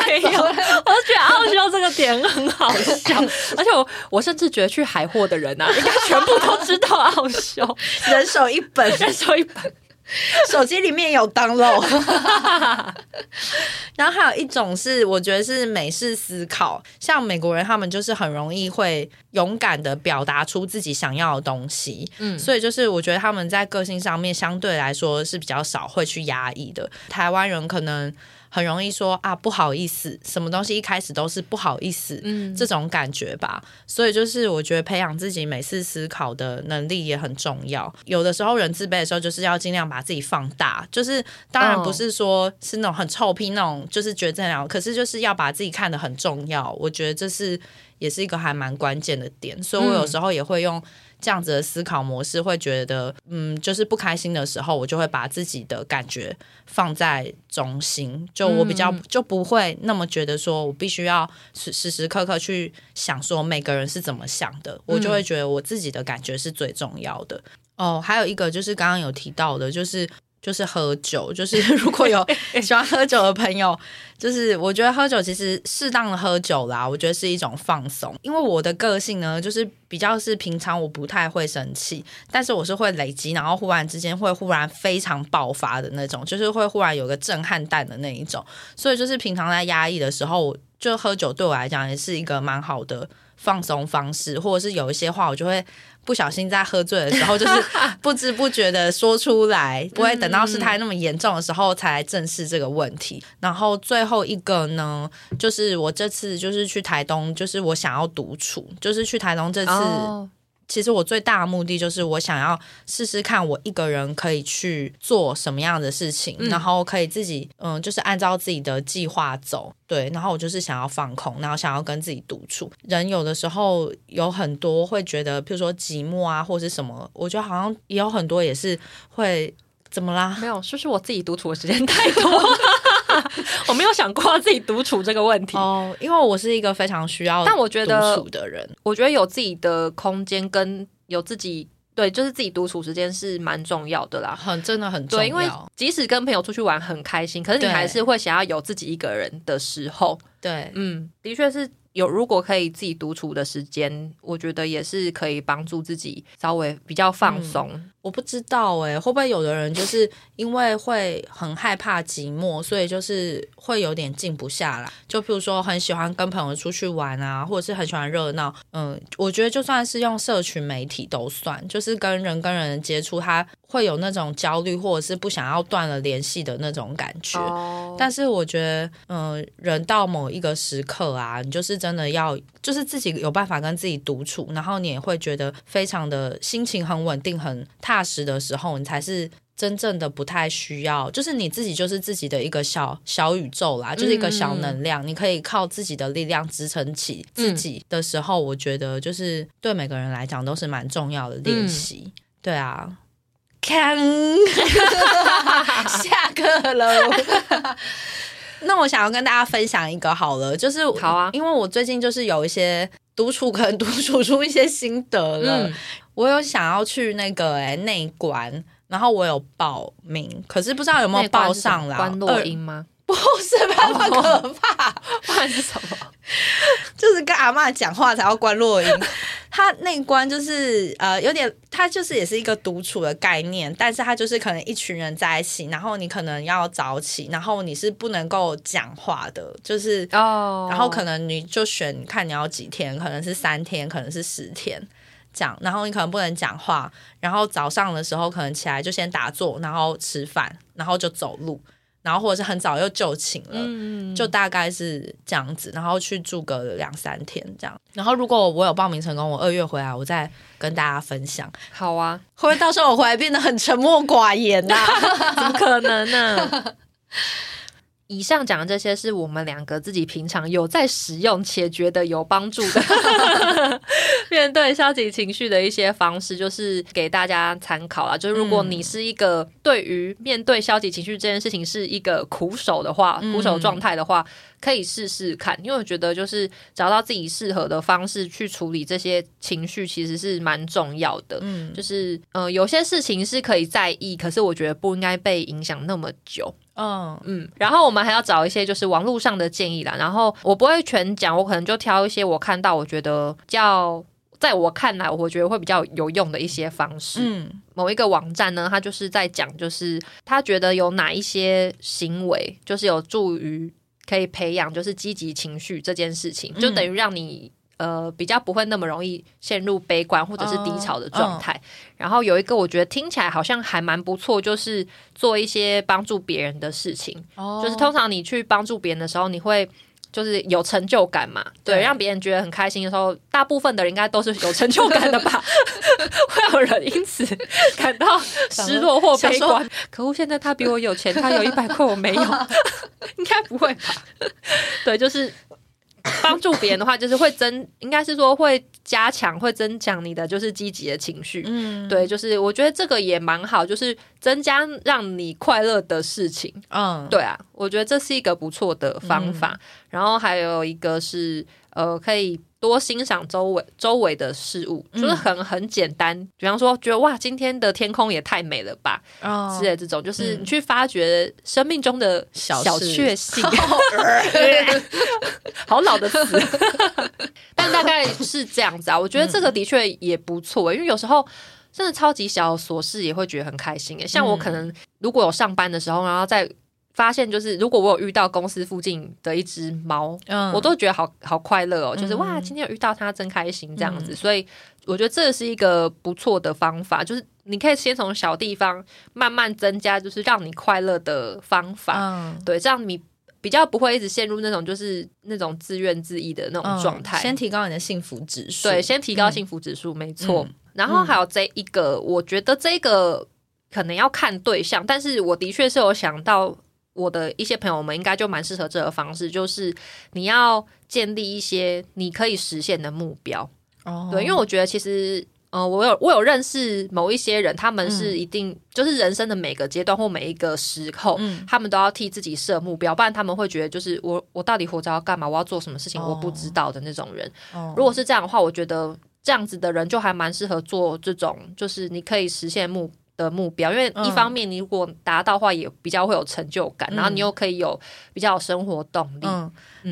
没有？我觉得奥修这个点很好笑，而且我我甚至觉得去海货的人啊，应该全部都知道奥。人手一本，人手一本，手机里面有 download。*laughs* 然后还有一种是，我觉得是美式思考，像美国人他们就是很容易会勇敢的表达出自己想要的东西，嗯，所以就是我觉得他们在个性上面相对来说是比较少会去压抑的。台湾人可能。很容易说啊不好意思，什么东西一开始都是不好意思，嗯，这种感觉吧。所以就是我觉得培养自己每次思考的能力也很重要。有的时候人自卑的时候，就是要尽量把自己放大。就是当然不是说是那种很臭屁那种，就是觉得这样，可是就是要把自己看得很重要。我觉得这是也是一个还蛮关键的点。所以我有时候也会用。这样子的思考模式会觉得，嗯，就是不开心的时候，我就会把自己的感觉放在中心，就我比较就不会那么觉得说我必须要时时时刻刻去想说每个人是怎么想的，我就会觉得我自己的感觉是最重要的。哦，还有一个就是刚刚有提到的，就是。就是喝酒，就是 *laughs* 如果有喜欢喝酒的朋友，就是我觉得喝酒其实适当的喝酒啦，我觉得是一种放松。因为我的个性呢，就是比较是平常我不太会生气，但是我是会累积，然后忽然之间会忽然非常爆发的那种，就是会忽然有个震撼弹的那一种。所以就是平常在压抑的时候，就喝酒对我来讲也是一个蛮好的放松方式，或者是有一些话我就会。不小心在喝醉的时候，就是 *laughs* 不知不觉的说出来，不会等到事态那么严重的时候才来正视这个问题。然后最后一个呢，就是我这次就是去台东，就是我想要独处，就是去台东这次。其实我最大的目的就是我想要试试看我一个人可以去做什么样的事情，然后可以自己嗯，就是按照自己的计划走。对，然后我就是想要放空，然后想要跟自己独处。人有的时候有很多会觉得，譬如说寂寞啊，或者是什么，我觉得好像也有很多也是会怎么啦？没有，是不是我自己独处的时间太多？*laughs* 我没有想过自己独处这个问题哦，因为我是一个非常需要，但我觉得独处的人，我觉得有自己的空间跟有自己对，就是自己独处时间是蛮重要的啦，很真的很重要。因为即使跟朋友出去玩很开心，可是你还是会想要有自己一个人的时候。对，嗯，的确是。有如果可以自己独处的时间，我觉得也是可以帮助自己稍微比较放松。我不知道哎，会不会有的人就是因为会很害怕寂寞，所以就是会有点静不下来。就譬如说很喜欢跟朋友出去玩啊，或者是很喜欢热闹。嗯，我觉得就算是用社群媒体都算，就是跟人跟人接触，他会有那种焦虑或者是不想要断了联系的那种感觉。但是我觉得，嗯，人到某一个时刻啊，你就是。真的要就是自己有办法跟自己独处，然后你也会觉得非常的心情很稳定、很踏实的时候，你才是真正的不太需要。就是你自己就是自己的一个小小宇宙啦，就是一个小能量，你可以靠自己的力量支撑起自己的时候，我觉得就是对每个人来讲都是蛮重要的练习。对啊，看下课了。*laughs* 那我想要跟大家分享一个好了，就是好啊，因为我最近就是有一些独处，可能独处出一些心得了。我有想要去那个哎内观，然后我有报名，可是不知道有没有报上来。关落音吗？不是，那么可怕。不然是什么？就是跟阿妈讲话才要关落音。他那关就是呃有点，他就是也是一个独处的概念，但是他就是可能一群人在一起，然后你可能要早起，然后你是不能够讲话的，就是哦，然后可能你就选看你要几天，可能是三天，可能是十天这样，然后你可能不能讲话，然后早上的时候可能起来就先打坐，然后吃饭，然后就走路。然后或者是很早又就寝了，就大概是这样子，然后去住个两三天这样。然后如果我有报名成功，我二月回来，我再跟大家分享。好啊，会不会到时候我回来变得很沉默寡言呐？*laughs* 怎么可能呢？以上讲的这些是我们两个自己平常有在使用且觉得有帮助的 *laughs* 面对消极情绪的一些方式，就是给大家参考啊。就是如果你是一个对于面对消极情绪这件事情是一个苦手的话，苦手状态的话，可以试试看。因为我觉得就是找到自己适合的方式去处理这些情绪，其实是蛮重要的。嗯，就是呃，有些事情是可以在意，可是我觉得不应该被影响那么久。嗯嗯，然后我们还要找一些就是网络上的建议啦。然后我不会全讲，我可能就挑一些我看到我觉得较在我看来我觉得会比较有用的一些方式。嗯，某一个网站呢，他就是在讲，就是他觉得有哪一些行为就是有助于可以培养就是积极情绪这件事情，就等于让你。呃，比较不会那么容易陷入悲观或者是低潮的状态。然后有一个我觉得听起来好像还蛮不错，就是做一些帮助别人的事情。哦，就是通常你去帮助别人的时候，你会就是有成就感嘛？对，让别人觉得很开心的时候，大部分的人应该都是有成就感的吧？*laughs* *laughs* 会有人因此感到失落或悲观？可恶，现在他比我有钱，他有一百块，我没有，*laughs* 应该不会吧？对，就是。帮助别人的话，就是会增，应该是说会加强，会增强你的就是积极的情绪。嗯，对，就是我觉得这个也蛮好，就是增加让你快乐的事情。嗯，对啊，我觉得这是一个不错的方法。然后还有一个是，呃，可以。多欣赏周围周围的事物，就是很很简单。比方说，觉得哇，今天的天空也太美了吧，之类这种，就是你去发掘生命中的小小确幸。*laughs* 好老的词，*laughs* 但大概是这样子啊。我觉得这个的确也不错，因为有时候真的超级小琐事也会觉得很开心诶。像我可能如果有上班的时候，然后在。发现就是，如果我有遇到公司附近的一只猫，嗯，我都觉得好好快乐哦，就是哇，今天有遇到它真开心这样子。所以我觉得这是一个不错的方法，就是你可以先从小地方慢慢增加，就是让你快乐的方法。嗯，对，这样你比较不会一直陷入那种就是那种自怨自艾的那种状态。先提高你的幸福指数，对，先提高幸福指数，没错。然后还有这一个，我觉得这个可能要看对象，但是我的确是有想到。我的一些朋友们应该就蛮适合这个方式，就是你要建立一些你可以实现的目标。哦，对，因为我觉得其实，呃，我有我有认识某一些人，他们是一定就是人生的每个阶段或每一个时候，他们都要替自己设目标，不然他们会觉得就是我我到底活着要干嘛？我要做什么事情？我不知道的那种人。如果是这样的话，我觉得这样子的人就还蛮适合做这种，就是你可以实现目。的目标，因为一方面你如果达到话，也比较会有成就感，然后你又可以有比较有生活动力。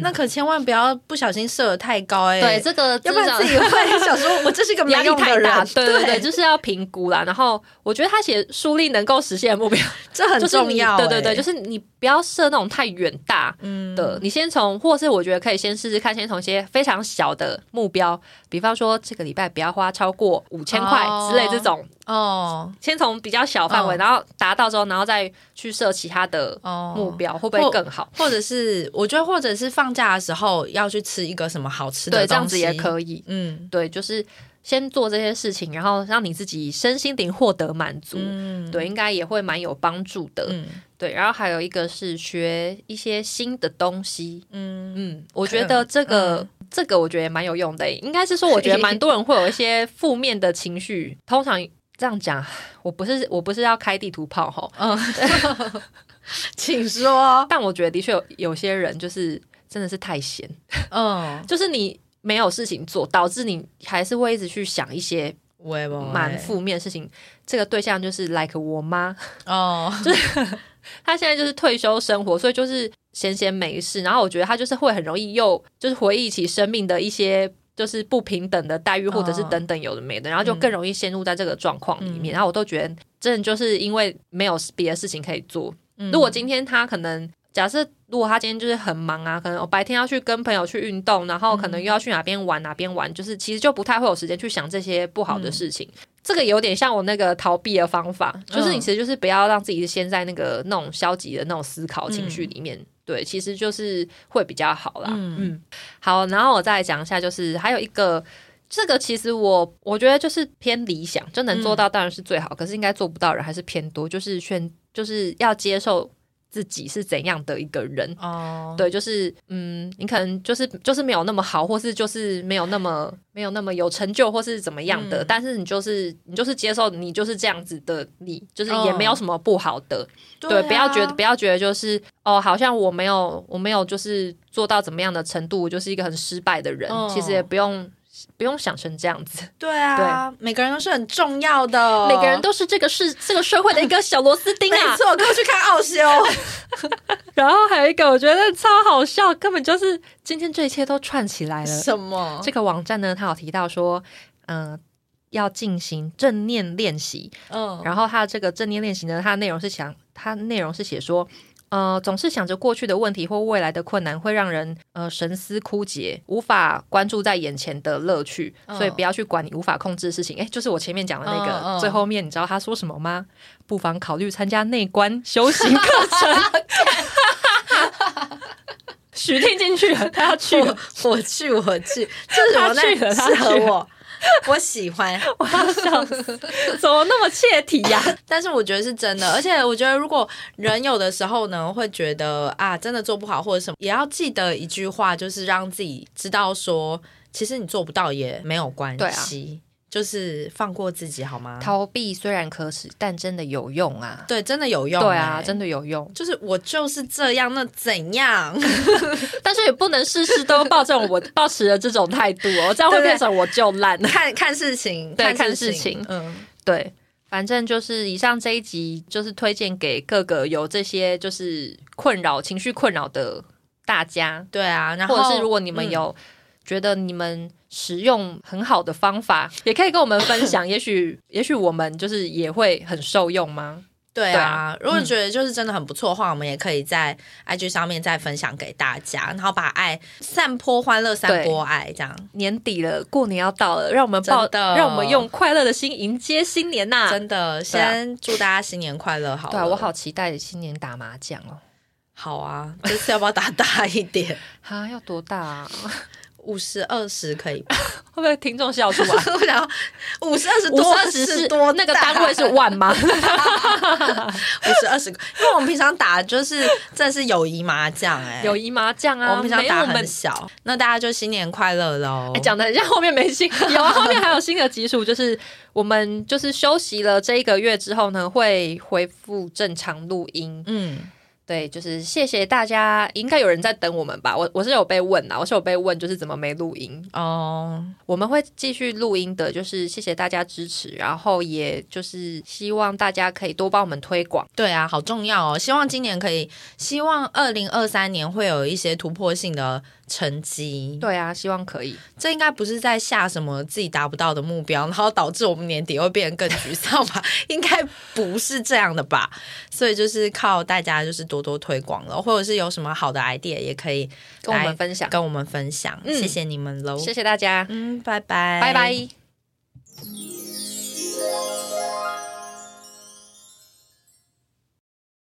那可千万不要不小心设的太高哎，对这个，要不然自己会想说，我这是个压力太大。*laughs* 对对对，就是要评估啦。然后我觉得他写书立能够实现的目标，这很 *laughs* 重要。对对对，就是你不要设那种太远大的，你先从，或是我觉得可以先试试看，先从一些非常小的目标，比方说这个礼拜不要花超过五千块之类这种哦，先从比较小范围，然后达到之后，然后再去设其他的目标，会不会更好？或者是我觉得，或者是放。放假的时候要去吃一个什么好吃的，对，这样子也可以。嗯，对，就是先做这些事情，然后让你自己身心灵获得满足。嗯，对，应该也会蛮有帮助的。嗯，对。然后还有一个是学一些新的东西。嗯嗯，我觉得这个这个我觉得也蛮有用的。应该是说，我觉得蛮多人会有一些负面的情绪。通常这样讲，我不是我不是要开地图炮哈。嗯，*laughs* 请说。但我觉得的确有有些人就是。真的是太闲，嗯，就是你没有事情做，导致你还是会一直去想一些蛮负面的事情。这个对象就是 like 我妈哦，*laughs* 就是他现在就是退休生活，所以就是闲闲没事。然后我觉得他就是会很容易又就是回忆起生命的一些就是不平等的待遇，或者是等等有的没的，然后就更容易陷入在这个状况里面。然后我都觉得，真的就是因为没有别的事情可以做。如果今天他可能。假设如果他今天就是很忙啊，可能我白天要去跟朋友去运动，然后可能又要去哪边玩哪边玩，就是其实就不太会有时间去想这些不好的事情。这个有点像我那个逃避的方法，就是你其实就是不要让自己先在那个那种消极的那种思考情绪里面，对，其实就是会比较好啦。嗯，好，然后我再讲一下，就是还有一个，这个其实我我觉得就是偏理想，就能做到当然是最好，可是应该做不到人还是偏多，就是选就是要接受。自己是怎样的一个人。哦，对，就是嗯，你可能就是就是没有那么好，或是就是没有那么没有那么有成就，或是怎么样的。嗯但是你就是你就是接受你就是这样子的你，就是也没有什么不好的。对，啊不要觉得不要觉得就是哦，好像我没有我没有就是做到怎么样的程度，我就是一个很失败的人。嗯其实也不用不用想成这样子，对啊，每个人都是很重要的，每个人都是这个是这个社会的一个小螺丝钉啊没啊。错，跟我去看奥修。*laughs* 然后还有一个我觉得超好笑，根本就是今天这一切都串起来了。什么？这个网站呢，它有提到说，嗯、要进行正念练习。嗯，然后它的这个正念练习呢，它的内容是想，它内容是写说，呃，总是想着过去的问题或未来的困难，会让人呃神思枯竭，无法关注在眼前的乐趣，嗯所以不要去管你无法控制的事情。哎，就是我前面讲的那个，嗯嗯最后面你知道他说什么吗？不妨考虑参加内观修行课程。*laughs* 许听进去了，他要去我，我去，我去，这是我他去了适合我，*laughs* 我喜欢。*laughs* 我要笑死，怎么那么切题呀、*laughs* 但是我觉得是真的，而且我觉得如果人有的时候呢，会觉得啊，真的做不好或者什么，也要记得一句话，就是让自己知道说，其实你做不到也没有关系，就是放过自己好吗？逃避虽然可耻，但真的有用啊！对，真的有用、对啊，欸真的有用。就是我就是这样，那怎样？*laughs* *laughs* 但是也不能事事都抱这种我 *laughs* 抱持的这种态度哦，这样会变成我就烂。看看事情，对看事事情嗯，对，反正就是以上这一集就是推荐给各个有这些就是困扰、情绪困扰的大家，对啊。然后或者是如果你们嗯有觉得你们使用很好的方法，也可以跟我们分享。*laughs* 也许也许我们就是也会很受用吗？对啊对啊，如果觉得就是真的很不错的话，我们也可以在 IG 上面再分享给大家，然后把爱散播欢乐，散播爱，这样年底了，过年要到了，让我们抱，真的让我们用快乐的心迎接新年呐、真的。先祝大家新年快乐，好了。对啊，我好期待新年打麻将哦。好啊，这次要不要打大一点？*laughs* 哈，要多大、啊？五十二十可以吧？*laughs* 会不会听众笑出来？*laughs* 我想五十二十五多十二十是多那个单位是万吗？*laughs* 五十二十，因为我们平常打就是真的是友谊麻将哎、友谊麻将啊，我们平常打很小，那大家就新年快乐喽！哎，讲的像后面没新，有啊，后面还有新的集数，就是我们就是休息了这一个月之后呢，会恢复正常录音。嗯，对，就是谢谢大家，应该有人在等我们吧？我我是有被问啊，我是有被问，就是怎么没录音？哦，我们会继续录音的，就是谢谢大家支持，然后也就是希望大家可以多帮我们推广。对啊，好重要哦！希望今年可以，希望二零二三年会有一些突破性的成绩。对啊，希望可以。这应该不是在下什么自己达不到的目标，然后导致我们年底会变得更沮丧吧？*laughs* 应该不是这样的吧？所以就是靠大家就是多多推广了，或者是有什么好的 idea 也可以跟我们分享，跟我们分享。嗯谢谢你们喽！谢谢大家，嗯，拜拜，拜拜。